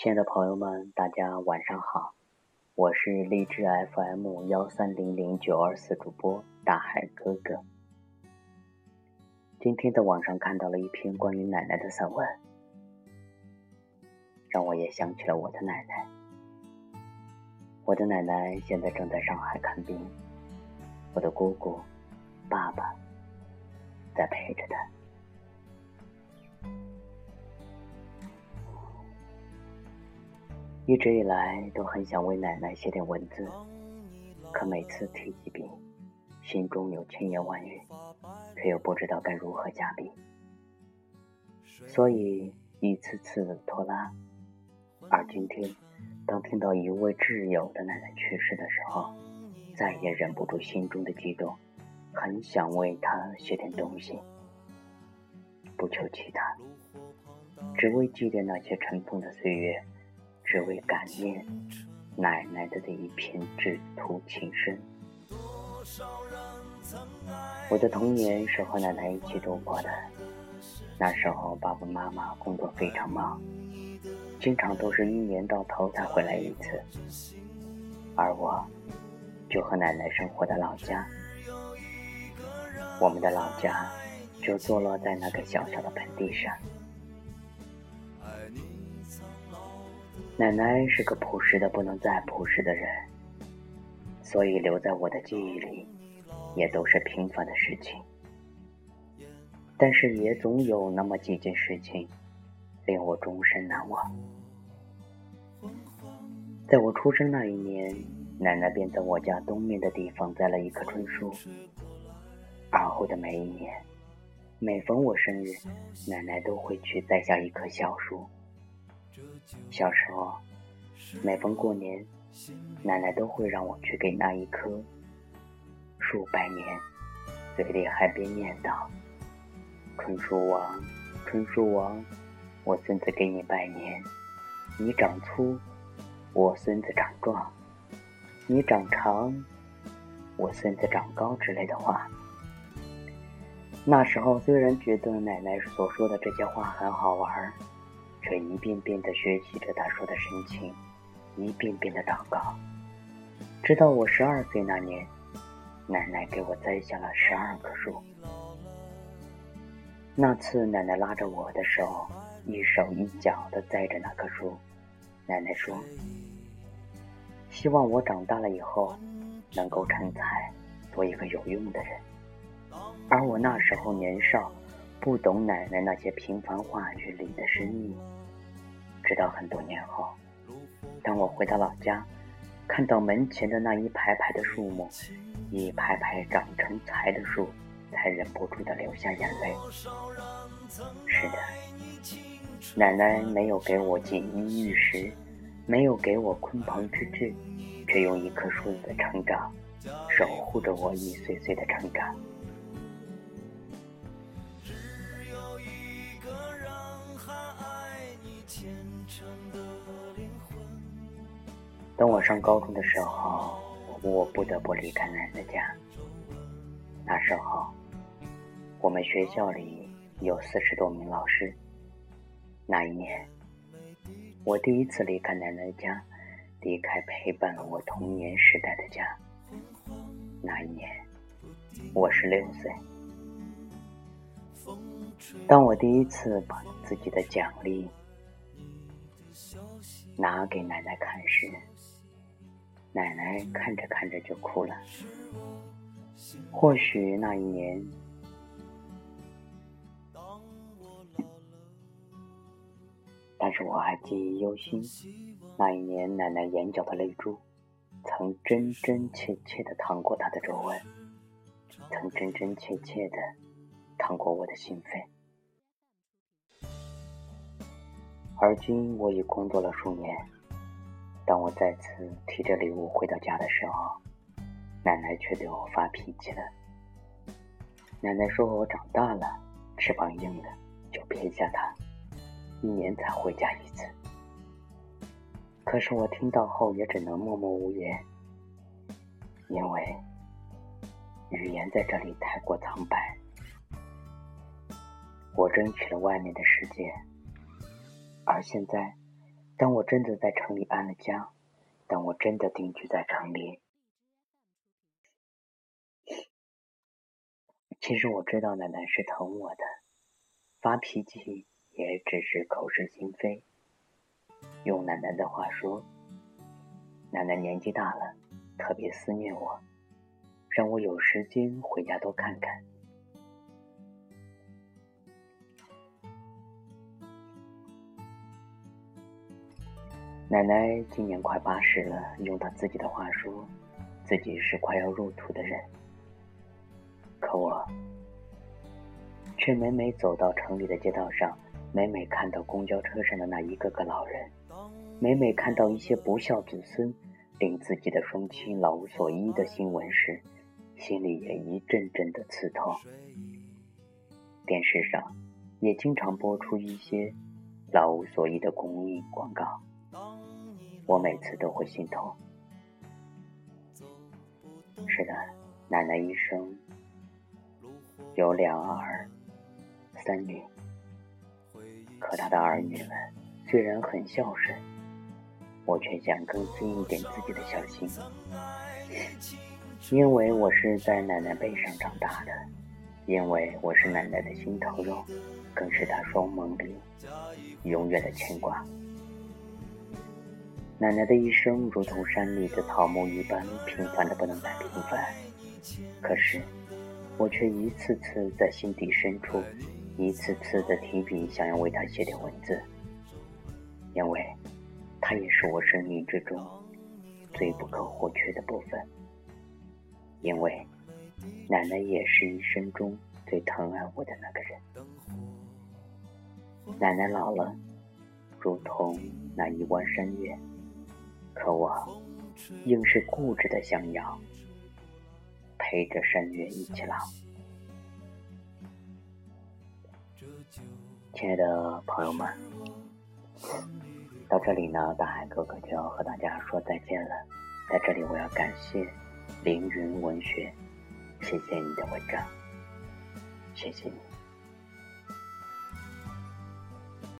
亲爱的朋友们，大家晚上好，我是荔枝 FM 幺三零零九二四主播大海哥哥。今天在网上看到了一篇关于奶奶的散文，让我也想起了我的奶奶。我的奶奶现在正在上海看病，我的姑姑、爸爸在陪着她。一直以来都很想为奶奶写点文字，可每次提起笔，心中有千言万语，却又不知道该如何下笔，所以一次次拖拉。而今天，当听到一位挚友的奶奶去世的时候，再也忍不住心中的激动，很想为她写点东西，不求其他，只为祭奠那些尘封的岁月。只为感念奶奶的这一片挚土情深。我的童年是和奶奶一起度过的，那时候爸爸妈妈工作非常忙，经常都是一年到头才回来一次，而我就和奶奶生活的老家。我们的老家就坐落在那个小小的盆地上。奶奶是个朴实的不能再朴实的人，所以留在我的记忆里，也都是平凡的事情。但是也总有那么几件事情，令我终身难忘。在我出生那一年，奶奶便在我家东面的地方栽了一棵椿树。而后的每一年，每逢我生日，奶奶都会去栽下一棵小树。小时候，每逢过年，奶奶都会让我去给那一棵树拜年，嘴里还边念叨：“春树王，春树王，我孙子给你拜年，你长粗，我孙子长壮；你长长，我孙子长高”之类的话。那时候虽然觉得奶奶所说的这些话很好玩儿。却一遍遍地学习着他说的深情，一遍遍的祷告，直到我十二岁那年，奶奶给我栽下了十二棵树。那次奶奶拉着我的手，一手一脚地栽着那棵树。奶奶说：“希望我长大了以后，能够成才，做一个有用的人。”而我那时候年少，不懂奶奶那些平凡话语里的深意。直到很多年后，当我回到老家，看到门前的那一排排的树木，一排排长成材的树，才忍不住的流下眼泪。是的，奶奶没有给我锦衣玉食，没有给我鲲鹏之志，却用一棵树的成长，守护着我一岁岁的成长。等我上高中的时候，我不得不离开奶奶家。那时候，我们学校里有四十多名老师。那一年，我第一次离开奶奶家，离开陪伴了我童年时代的家。那一年，我十六岁。当我第一次把自己的奖励拿给奶奶看时，奶奶看着看着就哭了。或许那一年，但是我还记忆犹新。那一年，奶奶眼角的泪珠，曾真真切切的淌过她的皱纹，曾真真切切的淌过我的心扉。而今，我已工作了数年。当我再次提着礼物回到家的时候，奶奶却对我发脾气了。奶奶说我长大了，翅膀硬了，就撇下它，一年才回家一次。可是我听到后也只能默默无言，因为语言在这里太过苍白。我争取了外面的世界，而现在。当我真的在城里安了家，当我真的定居在城里，其实我知道奶奶是疼我的，发脾气也只是口是心非。用奶奶的话说，奶奶年纪大了，特别思念我，让我有时间回家多看看。奶奶今年快八十了，用她自己的话说，自己是快要入土的人。可我却每每走到城里的街道上，每每看到公交车上的那一个个老人，每每看到一些不孝子孙令自己的双亲老无所依的新闻时，心里也一阵阵的刺痛。电视上也经常播出一些老无所依的公益广告。我每次都会心痛。是的，奶奶一生有两儿三女，可她的儿女们虽然很孝顺，我却想更尽一点自己的孝心，因为我是在奶奶背上长大的，因为我是奶奶的心头肉，更是她双眸里永远的牵挂。奶奶的一生如同山里的草木一般平凡的不能再平凡，可是我却一次次在心底深处，一次次的提笔想要为她写点文字，因为她也是我生命之中最不可或缺的部分，因为奶奶也是一生中最疼爱我的那个人。奶奶老了，如同那一弯山月。可我硬是固执的想要陪着山月一起老。亲爱的朋友们，到这里呢，大海哥哥就要和大家说再见了。在这里，我要感谢凌云文学，谢谢你的文章，谢谢你。